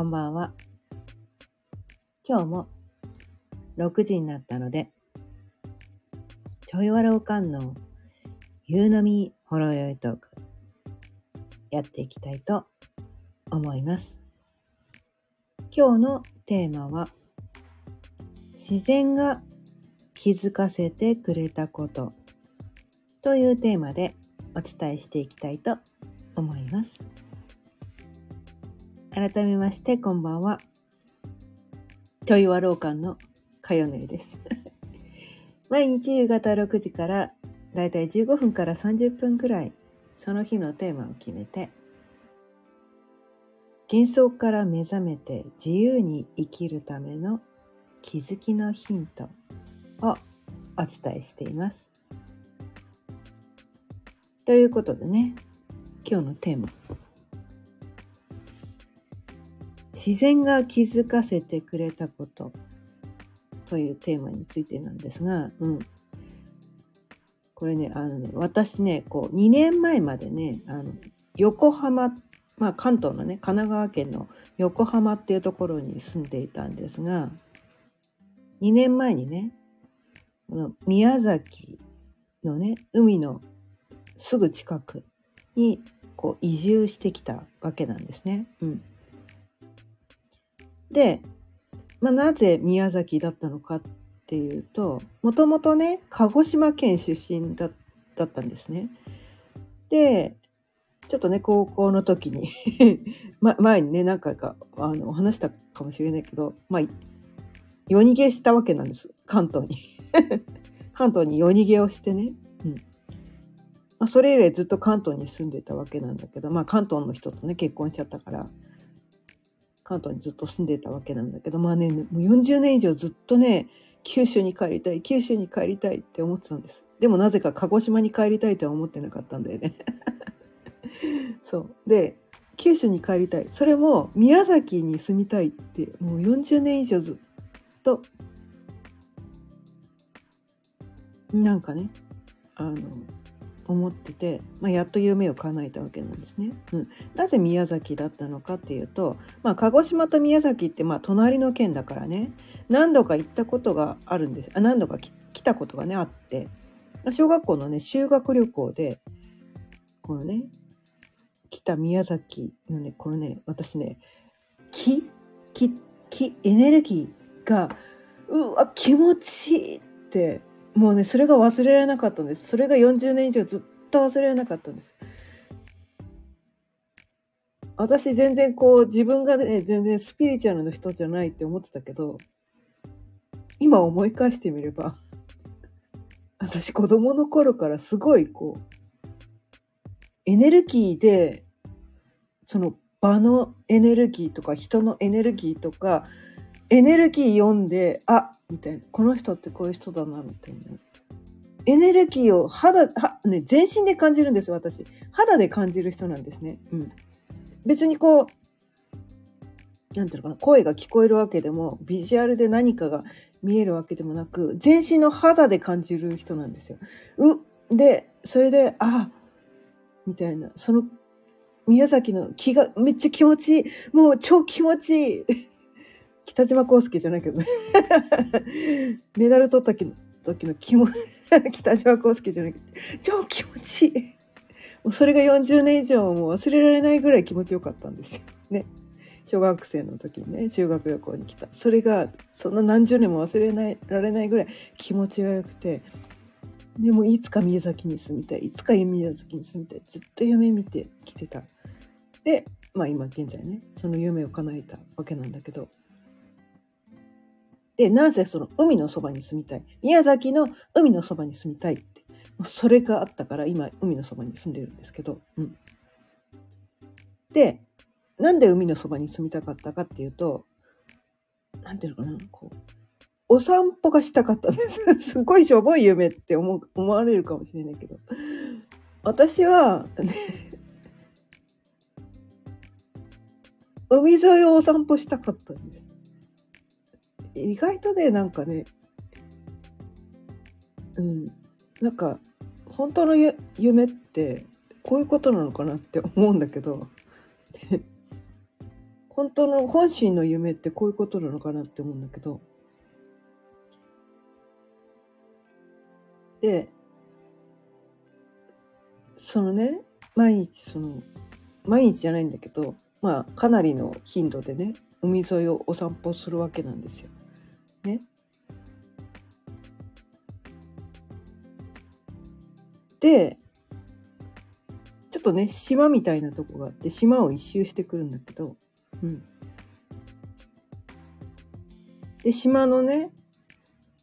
こんばんは。今日も6時になったので、ちょいわらおかんの夕飲みほろよいトーク、やっていきたいと思います。今日のテーマは、自然が気づかせてくれたことというテーマでお伝えしていきたいと思います。改めましてこんばんは。ちょいわろうかんのかよねです。毎日夕方6時からだいたい15分から30分くらいその日のテーマを決めて幻想から目覚めて自由に生きるための気づきのヒントをお伝えしています。ということでね今日のテーマ自然が気づかせてくれたことというテーマについてなんですが、うん、これねあのね私ねこう2年前までねあの横浜、まあ、関東のね神奈川県の横浜っていうところに住んでいたんですが2年前にねこの宮崎のね海のすぐ近くにこう移住してきたわけなんですね。うん、で、まあ、なぜ宮崎だったのかっていうともともとね鹿児島県出身だったんですね。でちょっとね高校の時に ま、前にね何回かあの話したかもしれないけど、まあ、夜逃げしたわけなんです。関東に。関東に夜逃げをしてね、うん。まあ、それ以来ずっと関東に住んでたわけなんだけど、まあ、関東の人とね結婚しちゃったから。関東にずっと住んでたわけなんだけどまあねもう40年以上ずっとね九州に帰りたい九州に帰りたいって思ってたんです。でもなぜか鹿児島に帰りたいとは思ってなかったんだよね。そう。で九州に帰りたい。それも宮崎に住みたいってもう40年以上ずっとなんかねあの思ってて、まあ、やっと夢を叶えたわけなんですね。うん、なぜ宮崎だったのかっていうと、まあ、鹿児島と宮崎ってまあ隣の県だからね。何度か行ったことがあるんです。あ何度か来たことがねあって。小学校のね修学旅行でこのね来た宮崎のねこのね私ね気気気エネルギーがうわ気持ちいいってもうねそれが忘れられなかったんです。それが40年以上ずっと忘れられなかったんです。私全然こう自分がね全然スピリチュアルの人じゃないって思ってたけど今思い返してみれば 私子供の頃からすごいこうエネルギーでその場のエネルギーとか人のエネルギーとかエネルギー読んであみたいな。この人ってこういう人だなみたいな。エネルギーを肌は、ね、全身で感じるんです私。肌で感じる人なんですね、うん、別にこうなんていうのかな声が聞こえるわけでもビジュアルで何かが見えるわけでもなく全身の肌で感じる人なんですよ。うでそれであみたいな。その宮崎の気がめっちゃ気持ちいい。もう超気持ちいい。北島康介じゃないけどね。メダル取った時の時の気も 北島康介じゃなくて超気持ちいい。もうそれが40年以上もう忘れられないぐらい気持ちよかったんですよ。ね。小学生の時にね修学旅行に来た。それがそんな何十年も忘れないられないぐらい気持ちがよくて。でもいつか宮崎に住みたい。いつか宮崎に住みたい。ずっと夢見てきてた。でまあ今現在ねその夢を叶えたわけなんだけど。で、なぜその海のそばに住みたい？宮崎の海のそばに住みたいって。それがあったから今海のそばに住んでるんですけど。うん。で、なんで海のそばに住みたかったかっていうと、なんていうのかな、こう、お散歩がしたかったんです。すごいしょぼい夢って思思われるかもしれないけど。私は、ね、海沿いをお散歩したかったんです。意外とねなんかねうんなんか本当の夢ってこういうことなのかなって思うんだけど 本当の本心の夢ってこういうことなのかなって思うんだけど。で、そのね、毎日その、毎日じゃないんだけど、まあ、かなりの頻度でね、海沿いをお散歩するわけなんですよ。ね。で、ちょっとね、島みたいなとこがあって、島を一周してくるんだけど、うん。で、島のね、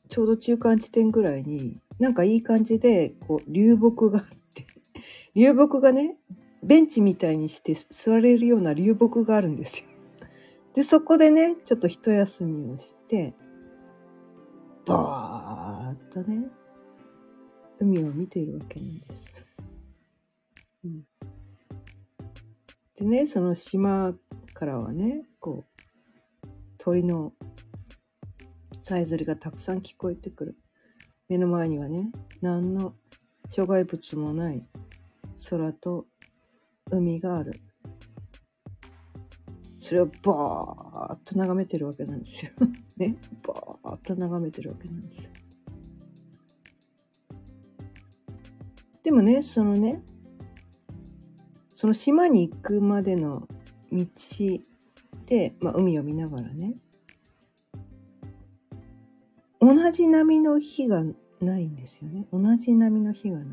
ちょうど中間地点ぐらいに、なんかいい感じで、こう、流木があって、流木がね、ベンチみたいにして座れるような流木があるんですよ。で、そこでね、ちょっと一休みをして、バーっとね、海を見ているわけなんです。うん、でね、その島からはね、こう、鳥のさえずりがたくさん聞こえてくる。目の前にはね、何の障害物もない空と海がある。それをバーッと眺めてるわけなんですよ。ね。バーッと眺めてるわけなんですよ。でもね、そのね、その島に行くまでの道で、まあ、海を見ながらね、同じ波の日がないんですよね。同じ波の日がない。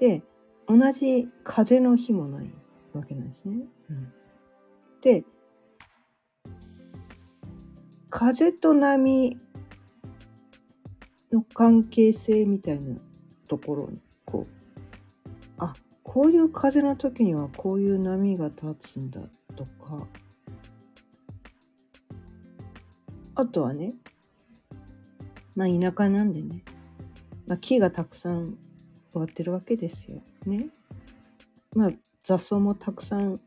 で、同じ風の日もないわけなんですね。うん、で、風と波の関係性みたいなところに、こう、あ、こういう風の時にはこういう波が立つんだとか、あとはね、まあ田舎なんでね、まあ、木がたくさん植わってるわけですよ。ね。まあ雑草もたくさん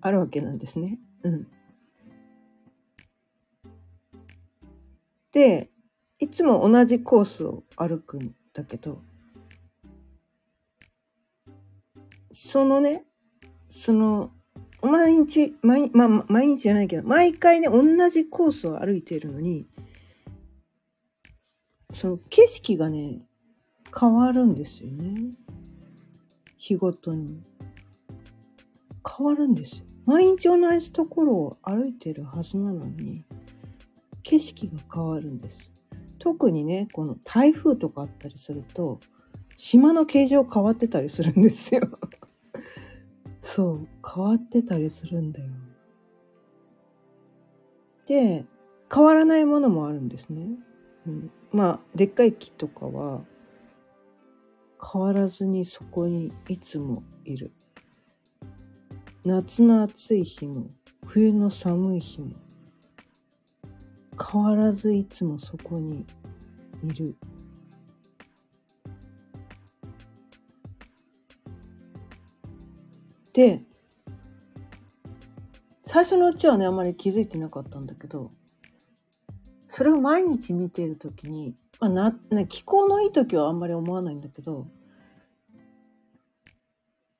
あるわけなんですね。うん。で、いつも同じコースを歩くんだけど、そのね、その、毎日、毎,、まあ、毎日じゃないけど、毎回ね、同じコースを歩いているのに、その景色がね、変わるんですよね。日ごとに。変わるんですよ。毎日同じところを歩いてるはずなのに、景色が変わるんです。特にね、この台風とかあったりすると、島の形状変わってたりするんですよ。そう、変わってたりするんだよ。で、変わらないものもあるんですね。うん、まあ、でっかい木とかは、変わらずにそこにいつもいる。夏の暑い日も、冬の寒い日も、変わらずいつもそこにいる。で、最初のうちはね、あんまり気づいてなかったんだけど、それを毎日見ているときに、まあな、ね、気候のいい時はあんまり思わないんだけど、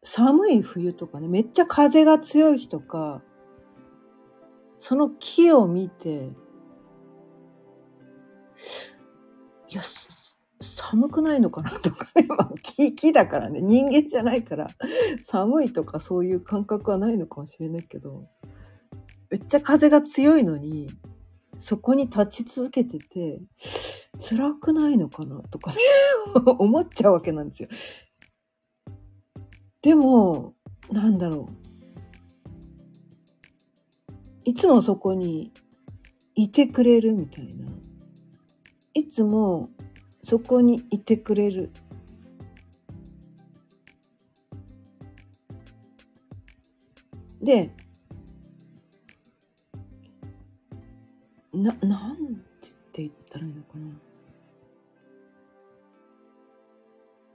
寒い冬とかね、めっちゃ風が強い日とか、その木を見て、いや、寒くないのかなとかね、まあ、木木だからね、人間じゃないから、寒いとかそういう感覚はないのかもしれないけど、めっちゃ風が強いのに、そこに立ち続けてて、辛くないのかなとかね 思っちゃうわけなんですよ。でも、なんだろう。いつもそこにいてくれるみたいな。いつもそこにいてくれる。で、な、なんて言ったらいいのかな。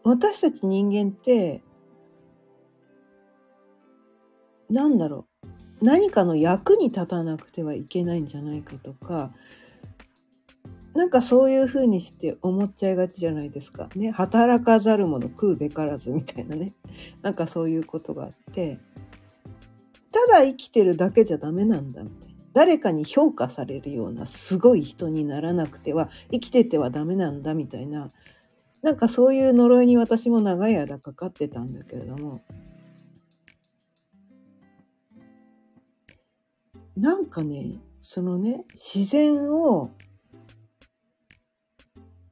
私たち人間って、なんだろう。何かの役に立たなくてはいけないんじゃないかとか、なんかそういうふうにして思っちゃいがちじゃないですか。ね。働かざる者食うべからずみたいなね。なんかそういうことがあって。ただ生きてるだけじゃダメなんだみたいな。誰かに評価されるようなすごい人にならなくては生きててはダメなんだみたいななんかそういう呪いに私も長い間かかってたんだけれどもなんかねそのね自然を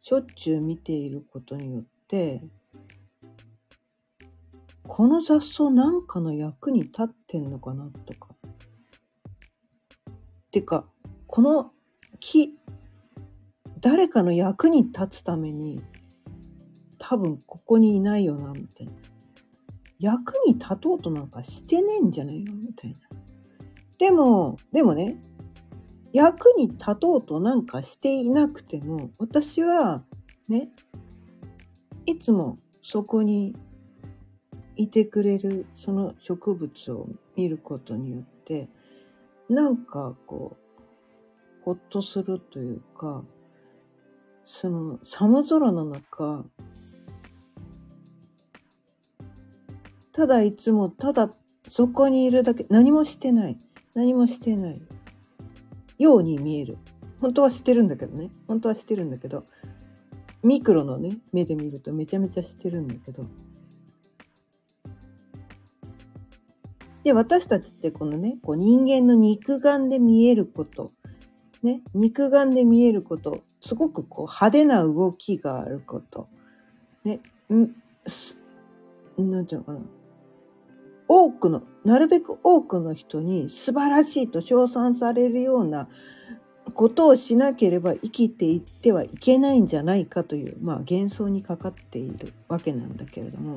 しょっちゅう見ていることによってこの雑草なんかの役に立ってんのかなとか。てかこの木誰かの役に立つために多分ここにいないよなみたいな。役に立とうとなんかしてねえんじゃないの？みたいな。でもでもね役に立とうとなんかしていなくても私はねいつもそこにいてくれるその植物を見ることによってなんかこう、ほっとするというか、その寒空の中、ただいつもただそこにいるだけ、何もしてない。何もしてない。ように見える。本当はしてるんだけどね。本当はしてるんだけど、ミクロのね、目で見るとめちゃめちゃしてるんだけど、で、私たちってこのね、こう人間の肉眼で見えること、ね、肉眼で見えること、すごくこう派手な動きがあること、ね、ん、なんていうのかな。多くの、なるべく多くの人に素晴らしいと称賛されるようなことをしなければ生きていってはいけないんじゃないかという、まあ幻想にかかっているわけなんだけれども、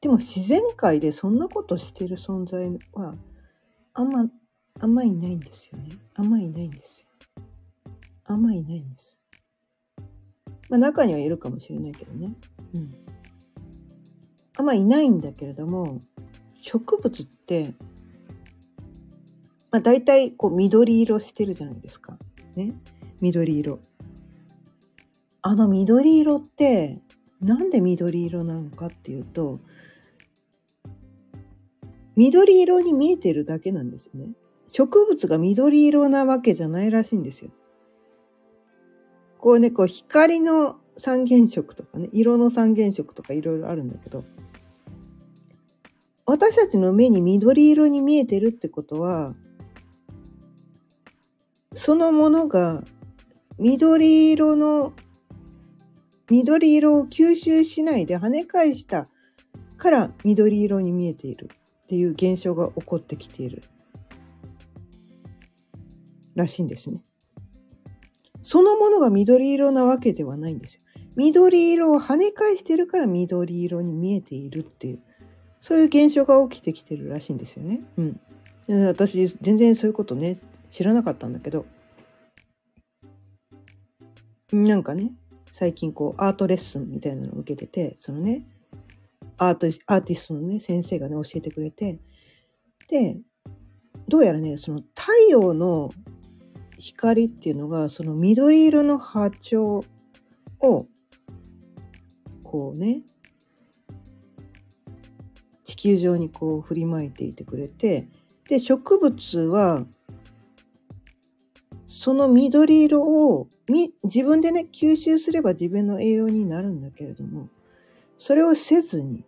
でも自然界でそんなことしてる存在はあんま、あんまいないんですよね。あんまいないんですよ。あんまいないんです。まあ中にはいるかもしれないけどね。うん。あんまいないんだけれども、植物って、まあ大体こう緑色してるじゃないですか。ね。緑色。あの緑色ってなんで緑色なのかっていうと緑色に見えてるだけなんですよね。植物が緑色なわけじゃないらしいんですよ。こうね、こう光の三原色とかね、色の三原色とかいろいろあるんだけど、私たちの目に緑色に見えてるってことは、そのものが緑色の、緑色を吸収しないで跳ね返したから緑色に見えている。っていう現象が起こってきているらしいんですね。そのものが緑色なわけではないんですよ。緑色を跳ね返してるから緑色に見えているっていう、そういう現象が起きてきてるらしいんですよね。うん。私、全然そういうことね、知らなかったんだけど、なんかね、最近こう、アートレッスンみたいなのを受けてて、そのね、アートアーティストのね、先生がね、教えてくれて、で、どうやらね、その太陽の光っていうのが、その緑色の波長を、こうね、地球上にこう振りまいていてくれて、で、植物は、その緑色をみ自分でね、吸収すれば自分の栄養になるんだけれども、それをせずに、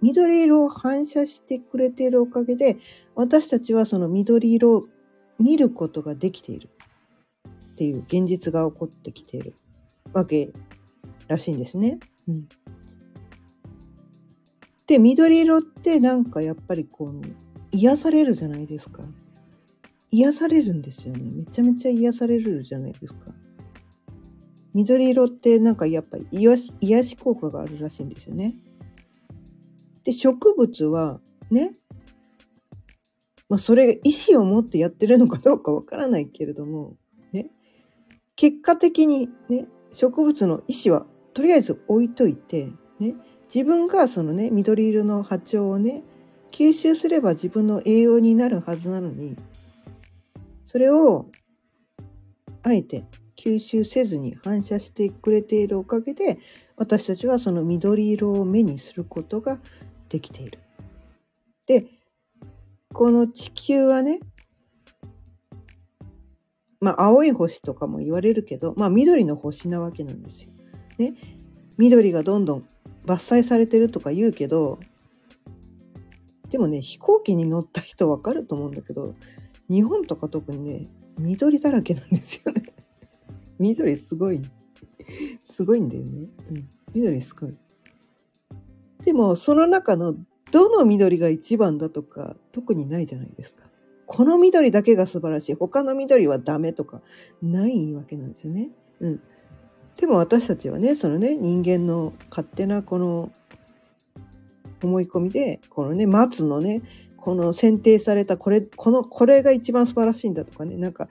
緑色を反射してくれているおかげで、私たちはその緑色を見ることができているっていう現実が起こってきているわけらしいんですね。うん、で、緑色ってなんかやっぱりこう、癒されるじゃないですか。癒されるんですよね。めちゃめちゃ癒されるじゃないですか。緑色ってなんかやっぱり癒し癒し効果があるらしいんですよね。で、植物はね、まあ、それが意思を持ってやってるのかどうかわからないけれども、ね、結果的にね、植物の意思はとりあえず置いといて、ね、自分がそのね、緑色の波長をね、吸収すれば自分の栄養になるはずなのに、それをあえて吸収せずに反射してくれているおかげで私たちはその緑色を目にすることができているで、この地球はね、まあ青い星とかも言われるけど、まあ緑の星なわけなんですよ。ね。緑がどんどん伐採されてるとか言うけど、でもね、飛行機に乗った人わかると思うんだけど、日本とか特にね、緑だらけなんですよね。緑すごい。すごいんだよね。うん。緑すごい。でも、その中のどの緑が一番だとか、特にないじゃないですか。この緑だけが素晴らしい。他の緑はダメとか、ないわけなんですよね。うん。でも私たちはね、そのね、人間の勝手なこの思い込みで、このね、松のね、この選定されたこれ、この、これが一番素晴らしいんだとかね、なんか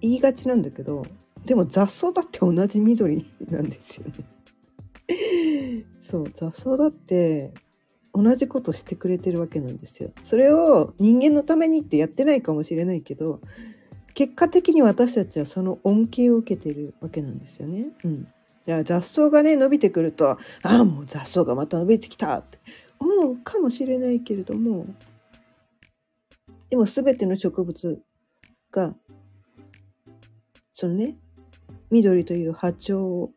言いがちなんだけど、でも雑草だって同じ緑なんですよね。そう、雑草だって同じことしてくれてるわけなんですよ。それを人間のためにってやってないかもしれないけど、結果的に私たちはその恩恵を受けてるわけなんですよね。うん。雑草がね伸びてくるとああもう雑草がまた伸びてきたって思うかもしれないけれどもでも全ての植物がそのね緑という波長を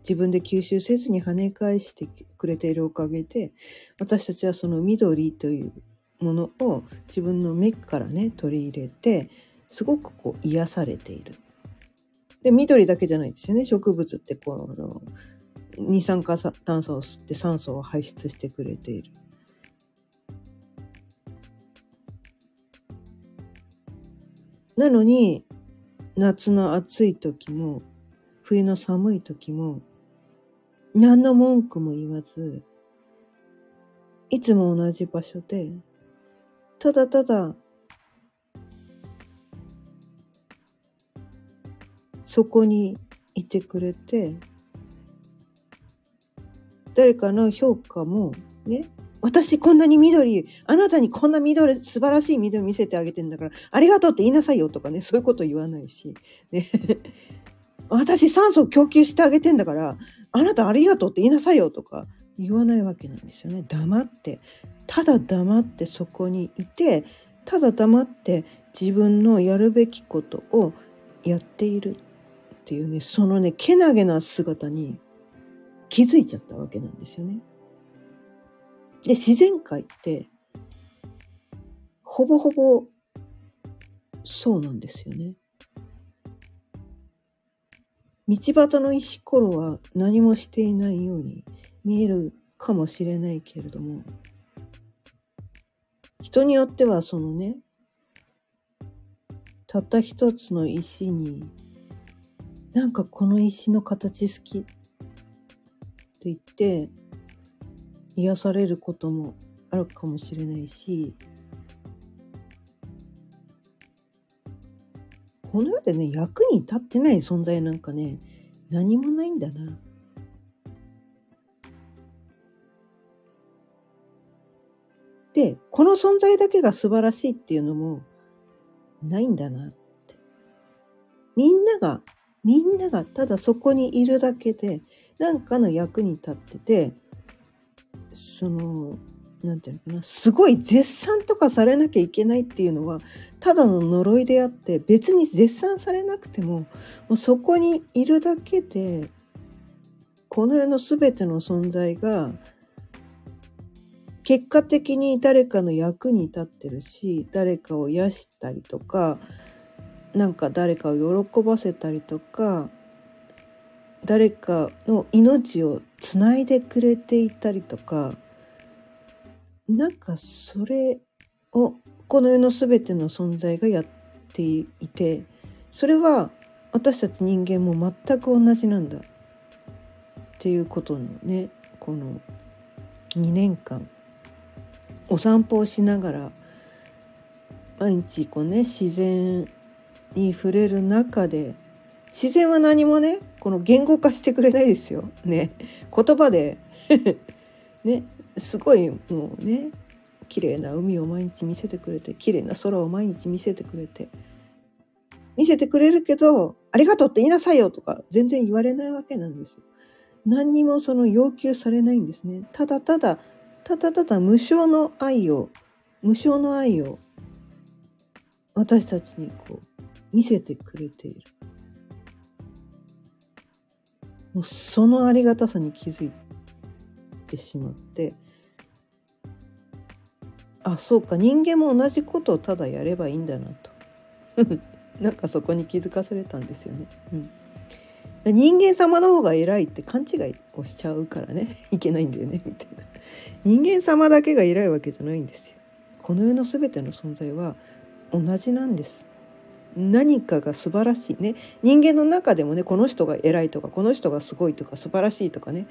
自分で吸収せずに跳ね返してくれているおかげで私たちはその緑というものを自分の目からね取り入れてすごくこう癒されている。で緑だけじゃないですよね植物ってこの二酸化炭素を吸って酸素を排出してくれている。なのに夏の暑い時も冬の寒い時も何の文句も言わずいつも同じ場所でただただ。そこにいてくれて誰かの評価もね私こんなに緑あなたにこんな緑素晴らしい緑見せてあげてんだからありがとうって言いなさいよとかねそういうこと言わないし、ね、私酸素を供給してあげてんだからあなたありがとうって言いなさいよとか言わないわけなんですよね。黙って。ただ黙ってそこにいてただ黙って自分のやるべきことをやっているっていうねそのねけなげな姿に気づいちゃったわけなんですよね。で自然界ってほぼほぼそうなんですよね。道端の石ころは何もしていないように見えるかもしれないけれども人によってはそのねたった一つの石になんかこの石の形好きって言って癒されることもあるかもしれないしこの世でね役に立ってない存在なんかね何もないんだな。でこの存在だけが素晴らしいっていうのもないんだなって。みんながみんながただそこにいるだけで何かの役に立っててその何て言うのかなすごい絶賛とかされなきゃいけないっていうのはただの呪いであって別に絶賛されなくてももうそこにいるだけでこの世の全ての存在が結果的に誰かの役に立ってるし誰かを癒したりとかなんか誰かを喜ばせたりとか誰かの命をつないでくれていたりとかなんかそれをこの世の全ての存在がやっていてそれは私たち人間も全く同じなんだっていうことのねこの2年間。お散歩をしながら毎日こうね自然に触れる中で自然は何もねこの言語化してくれないですよ。ね言葉で ねすごいもうね綺麗な海を毎日見せてくれて綺麗な空を毎日見せてくれて見せてくれるけどありがとうって言いなさいよとか全然言われないわけなんですよ。何にもその要求されないんですね。ただただただただ無償の愛を無償の愛を私たちにこう見せてくれているもうそのありがたさに気づいてしまってあそうか人間も同じことをただやればいいんだなと なんかそこに気づかされたんですよね。うん、人間様の方が偉いって勘違いをしちゃうからね いけないんだよねみたいな。人間様だけが偉いわけじゃないんですよ。この世の全ての存在は同じなんです。何かが素晴らしいね人間の中でもねこの人が偉いとかこの人がすごいとか素晴らしいとかね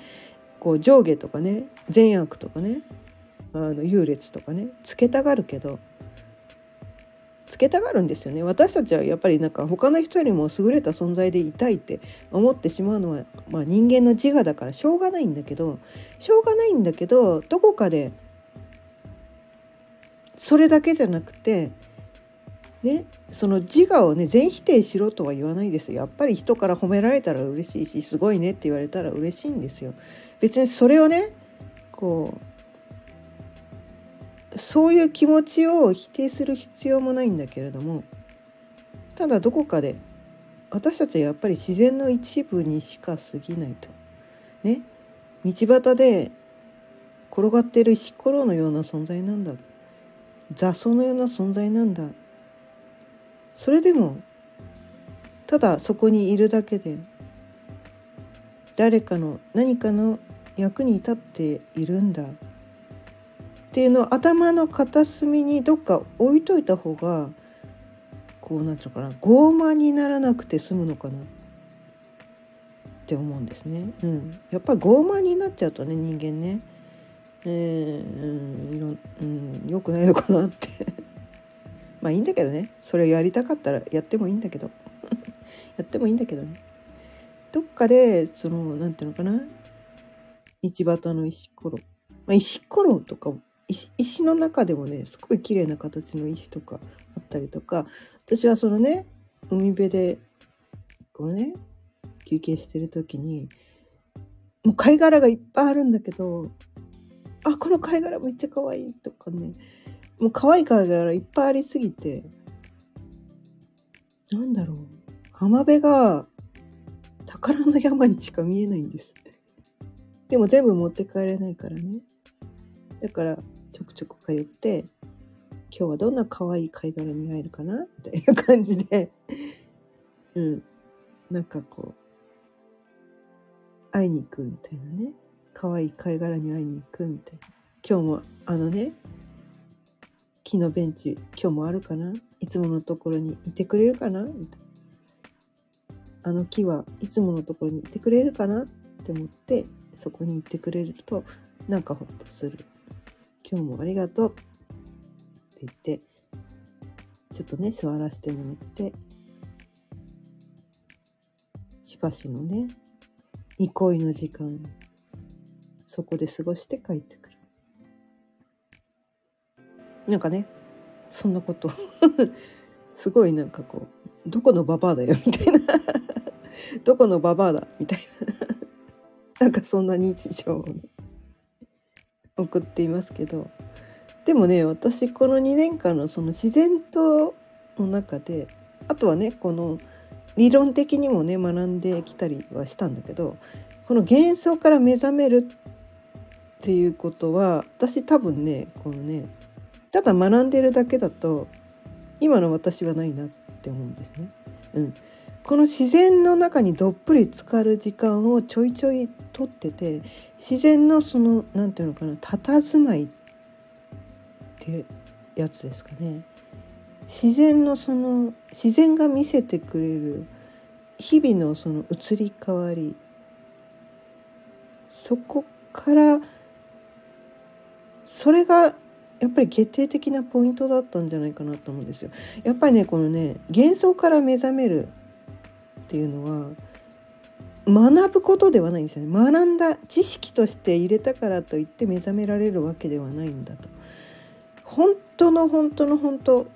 こう上下とかね善悪とかねあの優劣とかねつけたがるけどつけたがるんですよね。私たちはやっぱりなんか他の人よりも優れた存在でいたいって思ってしまうのは、まあ、人間の自我だからしょうがないんだけどしょうがないんだけどどこかでそれだけじゃなくてね、その自我をね全否定しろとは言わないですやっぱり人から褒められたら嬉しいしすごいねって言われたら嬉しいんですよ。別にそれをねこうそういう気持ちを否定する必要もないんだけれどもただどこかで私たちはやっぱり自然の一部にしか過ぎないと。ね。道端で転がってる石ころのような存在なんだ。雑草のような存在なんだ。それでもただそこにいるだけで誰かの何かの役に立っているんだ。っていうのを頭の片隅にどっか置いといた方がこうなんていうのかな傲慢にならなくて済むのかな。って思うんですね。うん、やっぱり傲慢になっちゃうとね人間ね、えーうんうん、よくないのかなって。まあいいんだけどね。それをやりたかったらやってもいいんだけど。やってもいいんだけどね。どっかでその何ていうのかな。道端の石ころ、まあ、石ころとか石の中でもねすごい綺麗な形の石とかあったりとか私はそのね海辺でこうね休憩してる時にもう貝殻がいっぱいあるんだけどあこの貝殻めっちゃ可愛いとかねもう可愛い貝殻いっぱいありすぎて、なんだろう。浜辺が宝の山にしか見えないんです。でも全部持って帰れないからね。だからちょくちょく通って、今日はどんな可愛い貝殻に会えるかなみたいな感じで、うん。なんかこう、会いに行くみたいなね。可愛い貝殻に会いに行くみたいな。今日もあのね、木のベンチ今日もあるかないつものところにいてくれるかなみたいなあの木はいつものところにいてくれるかなって思ってそこに行ってくれるとなんかほっとする今日もありがとう。って言ってちょっとね座らせてもらってしばしのね憩いの時間そこで過ごして帰ってくる。なんかねそんなこと すごいなんかこうどこのババアだよみたいな。どこのババアだみたいな。なんかそんな日常を、ね、送っていますけどでもね私この2年間のその自然との中であとはねこの理論的にもね学んできたりはしたんだけどこの幻想から目覚めるっていうことは私多分ねこのねただ学んでるだけだと今の私はないなって思うんですね。うん、この自然の中にどっぷり浸かる時間をちょいちょいとってて自然のその何て言うのかな佇まいっていうやつですかね自然のその自然が見せてくれる日々のその移り変わりそこからそれがやっぱり決定的なポイントだったんじゃないかなと思うんですよ。やっぱりねこのね幻想から目覚めるっていうのは学ぶことではないんですよね。学んだ知識として入れたからといって目覚められるわけではないんだと。本当の本当の本当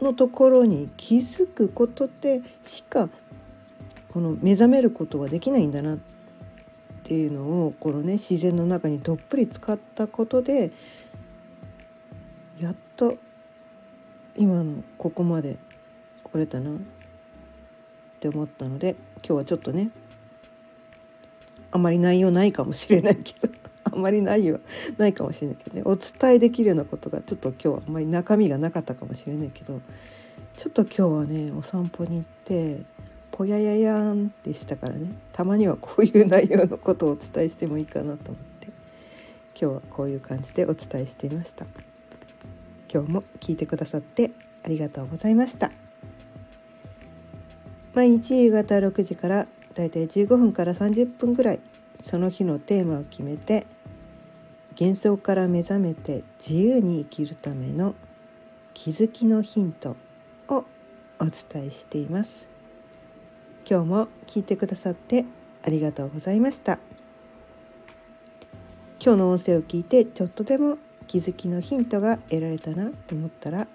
のところに気づくことでしかこの目覚めることはできないんだなっていうのをこのね自然の中にどっぷり使ったことでやっと今のここまで来れたな。って思ったので今日はちょっとねあまり内容ないかもしれないけど あまり内容ないかもしれないけどねお伝えできるようなことがちょっと今日はあんまり中身がなかったかもしれないけどちょっと今日はねお散歩に行ってぽやややんってしたからねたまにはこういう内容のことをお伝えしてもいいかなと思って今日はこういう感じでお伝えしていました。今日も聞いてくださってありがとうございました。毎日夕方6時からだいたい15分から30分ぐらいその日のテーマを決めて幻想から目覚めて自由に生きるための気づきのヒントをお伝えしています。今日も聞いてくださってありがとうございました。今日の音声を聞いてちょっとでも気づきのヒントが得られたなと思ったら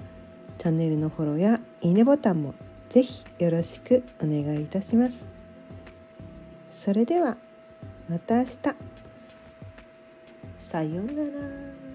チャンネルのフォローやいいねボタンもぜひよろしくお願いいたします。それではまた明日。さようなら。